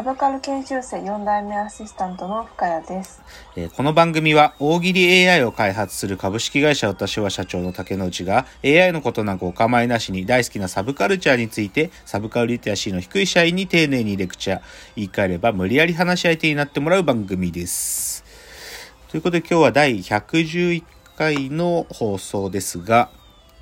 サブカル研修生4代目アシスタントの深谷です。えーこの番組は大喜利 AI を開発する株式会社私は社長の竹之内が AI のことなんかお構いなしに大好きなサブカルチャーについてサブカルリテラシーの低い社員に丁寧にレクチャー言い換えれば無理やり話し相手になってもらう番組です。ということで今日は第111回の放送ですが、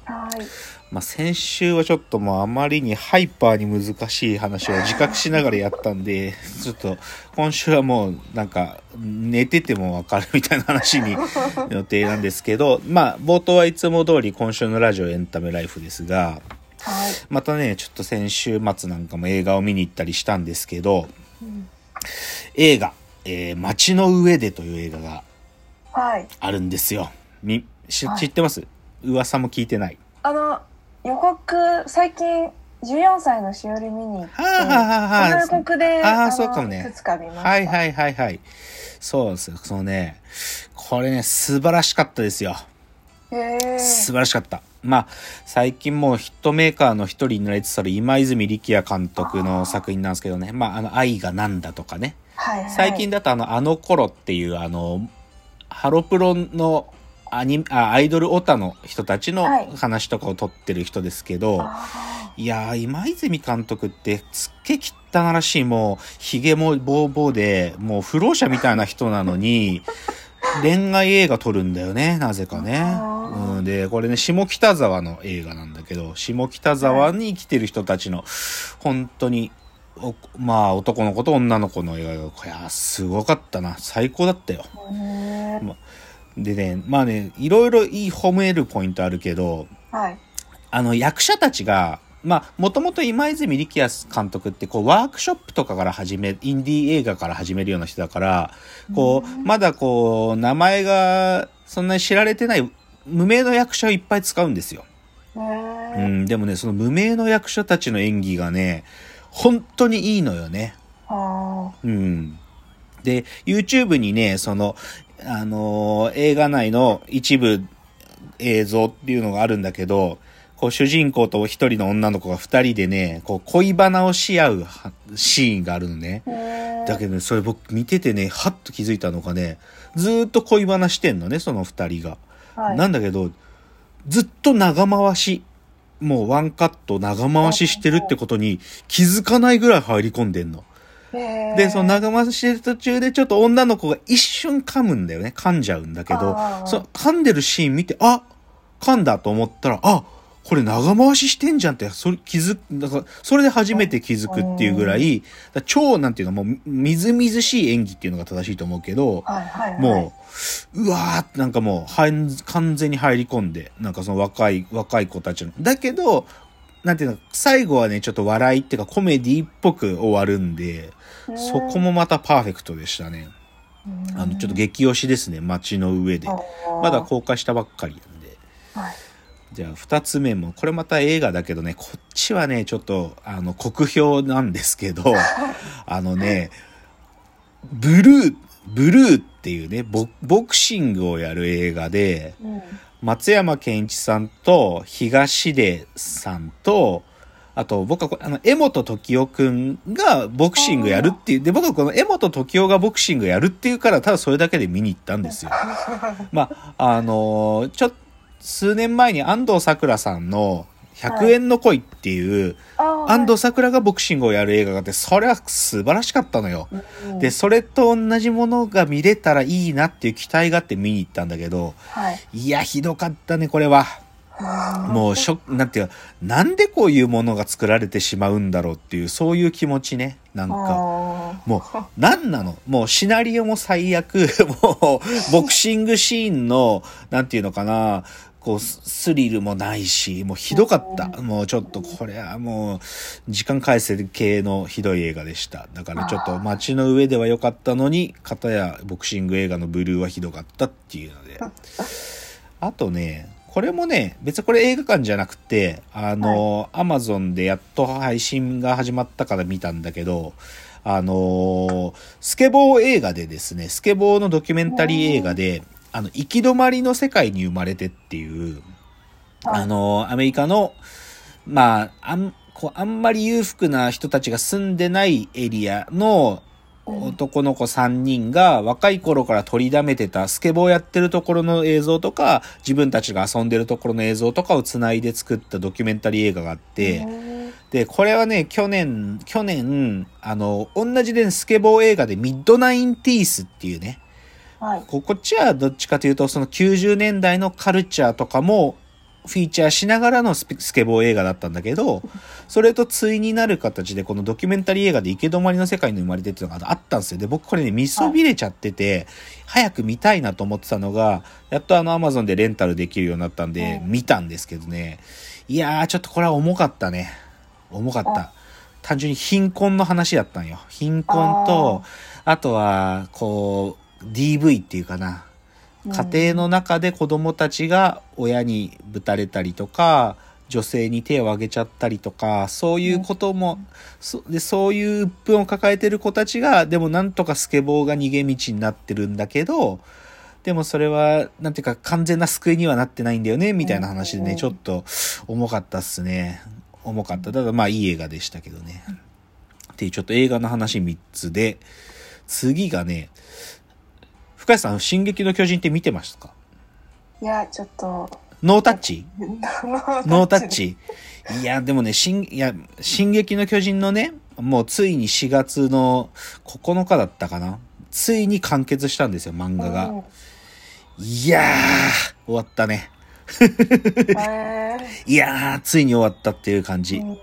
はい。まあ、先週はちょっともうあまりにハイパーに難しい話を 自覚しながらやったんで、ちょっと今週はもうなんか寝ててもわかるみたいな話に 予定なんですけど、まあ冒頭はいつも通り今週のラジオエンタメライフですが、はい。またね、ちょっと先週末なんかも映画を見に行ったりしたんですけど、うん映画、えー街の上でという映画がはい。あるんですよ。み、知ってます？噂も聞いてない。あの、予告、最近、14歳のしおり見に行って、はあはあその予告で、あーのそうかもねいくつか見ました。はいはいはいはい。そうですよ。そのね、これね、素晴らしかったですよ。素晴らしかった。まあ、最近もうヒットメーカーの一人になりつつある今泉力也監督の作品なんですけどね。まあ、あの、愛がなんだとかね。はい、はい。最近だとあの、あの頃っていうあの、ハロプロのアニあアイドルオタの人たちのはい話とかを撮ってる人ですけど、あいやー、今泉監督って、すっげえ汚らしい、もう、髭もボーボーで、もう不老者みたいな人なのに、恋愛映画撮るんだよね、なぜかね。うん、で、これね、下北沢の映画なんだけど、下北沢に生きてる人たちの、本当に、おまあ、男の子と女の子の映画が、これはすごかったな。最高だったよ。ーへーでね、まあね、いろいろいい褒めるポイントあるけど、はい。あの、役者たちが、まあ、もともと今泉力也監督って、こう、ワークショップとかから始め、インディー映画から始めるような人だから、こう、まだこう、名前がそんなに知られてない、無名の役者をいっぱい使うんですよ。へうーん、でもね、その無名の役者たちの演技がね、本当にいいのよね。あうん。で、YouTube にね、その、あのー映画内の一部映像っていうのがあるんだけど、こう主人公と一人の女の子が二人でね、こう恋バナをし合うはシーンがあるのね。だけどね、それ僕見ててね、はっと気づいたのがね、ずーっと恋バナしてんのね、その二人が。はい。なんだけど、ずっと長回し、もうワンカット長回ししてるってことに気づかないぐらい入り込んでんの。で、その長回ししてる途中でちょっと女の子が一瞬噛むんだよね。噛んじゃうんだけどその噛んでるシーン見て、あ噛んだと思ったら、あこれ長回ししてんじゃんって、それ気づく、だから、それで初めて気づくっていうぐらい、ら超なんていうの、もうみずみずしい演技っていうのが正しいと思うけど、はいはいはい。もう、うわーってなんかもう、完全に入り込んで、なんかその若い、若い子たちの。だけど、なんていうの、最後はね、ちょっと笑いっていうかコメディっぽく終わるんで、そこもまたパーフェクトでしたね。あの、ちょっと激推しですね、街の上で。まだ公開したばっかりなんで。はいじゃあ、二つ目も、これまた映画だけどね、こっちはね、ちょっと、あの、酷評なんですけど、あのね、ブルー、ブルーっていうね、ボボクシングをやる映画で、うん松山ケンイチさんと東出さんと、あと僕はあの、江本時生くんがボクシングやるっていう、で、僕はこの江本時生がボクシングやるっていうから、ただそれだけで見に行ったんですよ。まあ、あのーちょ、数年前に安藤サクラさんの100円の恋っていう、安藤サクラがボクシングをやる映画があって、それは素晴らしかったのよ。うんで、それと同じものが見れたらいいなっていう期待があって見に行ったんだけど、はい。いや、ひどかったね、これは。もう、しょ、なんていうか、なんでこういうものが作られてしまうんだろうっていう、そういう気持ちね。なんか、あもう、なんなの？もうシナリオも最悪、もう、ボクシングシーンの、なんていうのかな、こう、ススリルもないし、もうひどかった。もうちょっとこれはもう、時間返せ系のひどい映画でした。だからちょっと街の上では良かったのに、片やボクシング映画のブルーはひどかったっていうので。あとね、ここれもね、別にこれ映画館じゃなくて、あの、アマゾンでやっと配信が始まったから見たんだけど、あのスケボー映画でですね、スケボーのドキュメンタリー映画で、あの、行き止まりの世界に生まれてっていう、はい。あのアメリカの、まあ、あん、こう、あんまり裕福な人たちが住んでないエリアの男の子3人が若い頃から取りだめてたスケボーやってるところの映像とか、自分たちが遊んでるところの映像とかをつないで作ったドキュメンタリー映画があって、で、これはね、去年、去年、あの、同じでスケボー映画でミッドナインティースっていうね、はい。ここっちはどっちかというと、その90年代のカルチャーとかもフィーチャーしながらのスケボー映画だったんだけど、それと対になる形で、このドキュメンタリー映画で池止まりの世界に生まれてっていうのがあったんですよ。で、僕これね、見そびれちゃってて、早く見たいなと思ってたのが、やっとあの Amazon でレンタルできるようになったんで、うん見たんですけどね。いやー、ちょっとこれは重かったね。重かった。単純に貧困の話だったんよ。貧困と、あとは、こう、DV っていうかな。家庭の中で子供たちが親にぶたれたりとか、女性に手を挙げちゃったりとか、そういうことも、そでそういう鬱憤を抱えてる子たちが、でもなんとかスケボーが逃げ道になってるんだけど、でもそれは、なんていうか完全な救いにはなってないんだよね、みたいな話でね、うんちょっと重かったっすね。重かった。ただまあいい映画でしたけどね。っていうちょっと映画の話3つで、次がね、深谷さん、進撃の巨人って見てましたか？いや、ちょっと、ノータッチ？ノ ノータッチいや、でもね、進、いや、進撃の巨人のね、もうついに4月の9日だったかな？ついに完結したんですよ、漫画が。いやー、終わったね。へ いやー、ついに終わったっていう感じ。ー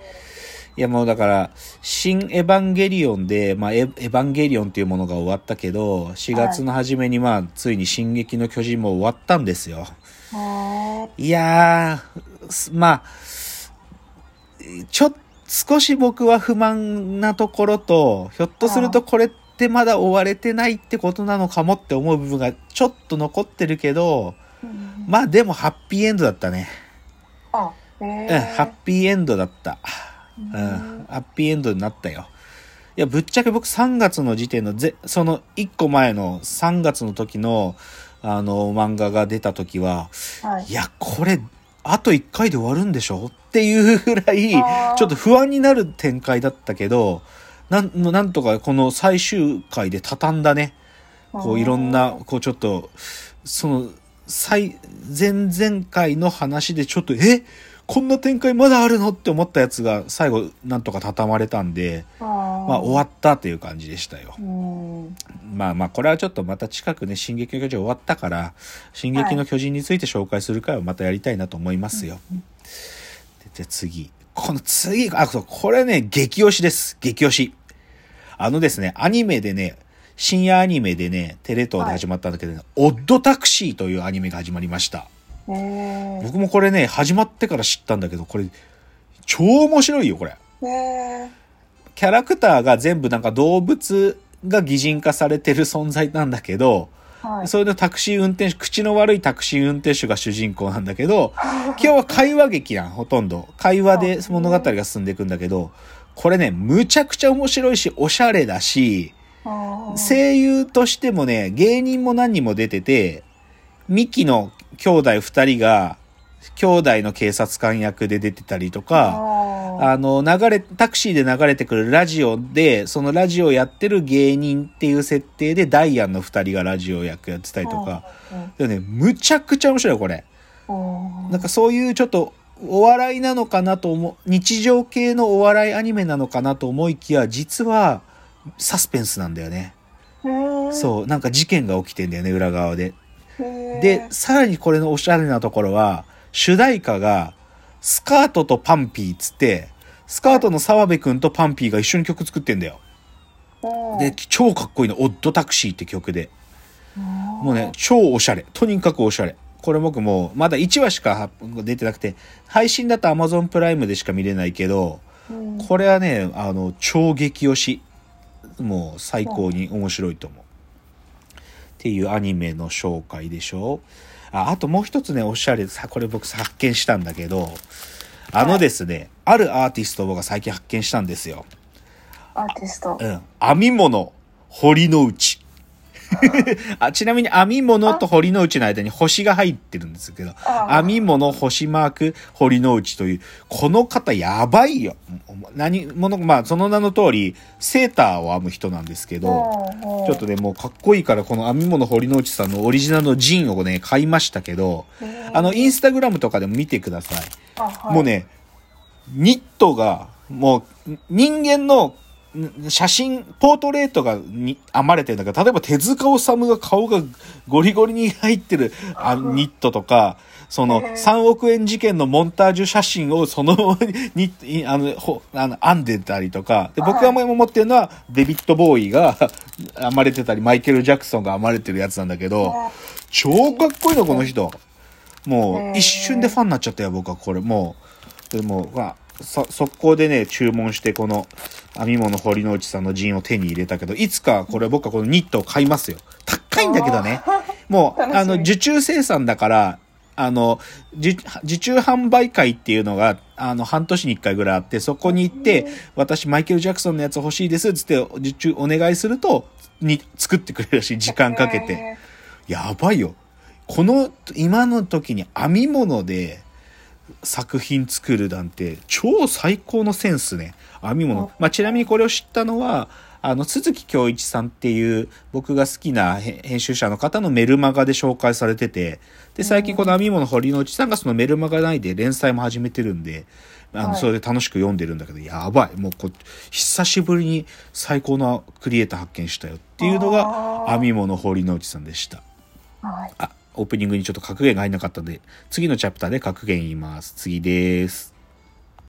いやもうだから、新エヴァンゲリオンで、まあエ、エヴァンゲリオンっていうものが終わったけど、4月の初めにまあ、ついに進撃の巨人も終わったんですよ。いやー、すまあ、ちょっ少し僕は不満なところと、ひょっとするとこれってまだ終われてないってことなのかもって思う部分がちょっと残ってるけど、うんまあでもハッピーエンドだったね。あ、へうん、ーハッピーエンドだった。ううん。ん、ハッピーエンドになったよ。いや、ぶっちゃけ僕3月の時点のぜ、その1個前の3月の時の、あの、漫画が出た時は、はい。いや、これ、あと1回で終わるんでしょ？っていうぐらい、ちょっと不安になる展開だったけど、なん、なんとかこの最終回で畳んだね。こういろんな、こうちょっと、その、最、前々回の話でちょっと、え？こんな展開まだあるのって思ったやつが最後なんとか畳まれたんで、ままあ終わったという感じでしたよ。うんまあまあこれはちょっとまた近くね、進撃の巨人終わったから、進撃の巨人について紹介する回をまたやりたいなと思いますよ。でじゃあ次。この次、あ、そう、これね、激推しです。激推し。あのですね、アニメでね、深夜アニメでね、テレ東で始まったんだけどね、オッドタクシーというアニメが始まりました。僕もこれね、始まってから知ったんだけど、これ、超面白いよ、これ。キャラクターが全部なんか動物が擬人化されてる存在なんだけど、はい。それでタクシー運転手、口の悪いタクシー運転手が主人公なんだけど、今日は会話劇なん、ほとんど。会話で物語が進んでいくんだけど、これね、むちゃくちゃ面白いし、おしゃれだし、声優としてもね、芸人も何人も出てて、ミキの兄弟二人が、兄弟の警察官役で出てたりとか、あの、流れ、タクシーで流れてくるラジオで、そのラジオやってる芸人っていう設定で、ダイアンの二人がラジオ役やってたりとか、でね、むちゃくちゃ面白いよ、これ。うんなんかそういうちょっと、お笑いなのかなと思う、日常系のお笑いアニメなのかなと思いきや、実は、サスペンスなんだよね。うんそう、なんか事件が起きてんだよね、裏側で。で、さらにこれのおしゃれなところは、主題歌が、スカートとパンピーっつって、スカートの澤部くんとパンピーが一緒に曲作ってんだよ。うんで、超かっこいいの、オッドタクシーって曲で。うんもうね、超おしゃれ。とにかくおしゃれ。これ僕もう、まだ1話しか出てなくて、配信だと Amazon プライムでしか見れないけど、うんこれはね、あの、超激推し。もう最高に面白いと思う。っていうアニメの紹介でしょ？ああともう一つね、おしゃれさ、これ僕発見したんだけど、あのですね、あるアーティストを僕が最近発見したんですよ。アーティスト。うん。編み物、堀之内。あちなみに編み物と堀之内の間に星が入ってるんですけど、あ編み物星マーク堀之内という、この方やばいよ。何者、まあその名の通り、セーターを編む人なんですけど、ちょっとね、もうかっこいいからこの編み物堀之内さんのオリジナルのジンをね、買いましたけど、あの、インスタグラムとかでも見てください。あ、もうね、ニットが、もう、人間のん写真、ポートレートがに編まれてるんだけど、例えば手塚治虫が顔がゴリゴリに入ってるあニットとか、そのへー。3億円事件のモンタージュ写真をそのに、いあの、ほ あの編んでたりとか、で僕が持ってるのはデビッド・ボーイが編まれてたり、マイケル・ジャクソンが編まれてるやつなんだけど、超かっこいいの、この人。もう、一瞬でファンになっちゃったよ、僕は。これ。もう、でも、まあ、そ、速攻でね、注文して、この、編み物堀之内さんのジンを手に入れたけど、いつかこれ僕はこのニットを買いますよ。高いんだけどね。もう、あの、受注生産だから、あの、受受注販売会っていうのが、あの、半年に一回ぐらいあって、そこに行って、私、マイケル・ジャクソンのやつ欲しいです、つって、受注お願いすると、に、作ってくれるし、時間かけて。へやばいよ。この、今の時に編み物で作品作るなんて超最高のセンスね。編み物。まあ、ちなみにこれを知ったのは、あの、鈴木京一さんっていう僕が好きなへ編集者の方のメルマガで紹介されてて、で、最近この編み物堀之内さんがそのメルマガ内で連載も始めてるんで、あの、はいそれで楽しく読んでるんだけど、やばい。もうこ、久しぶりに最高なクリエイター発見したよっていうのが、編み物堀之内さんでした。ーはい。オープニングにちょっと格言が入んなかったんで、次のチャプターで格言言います。次です。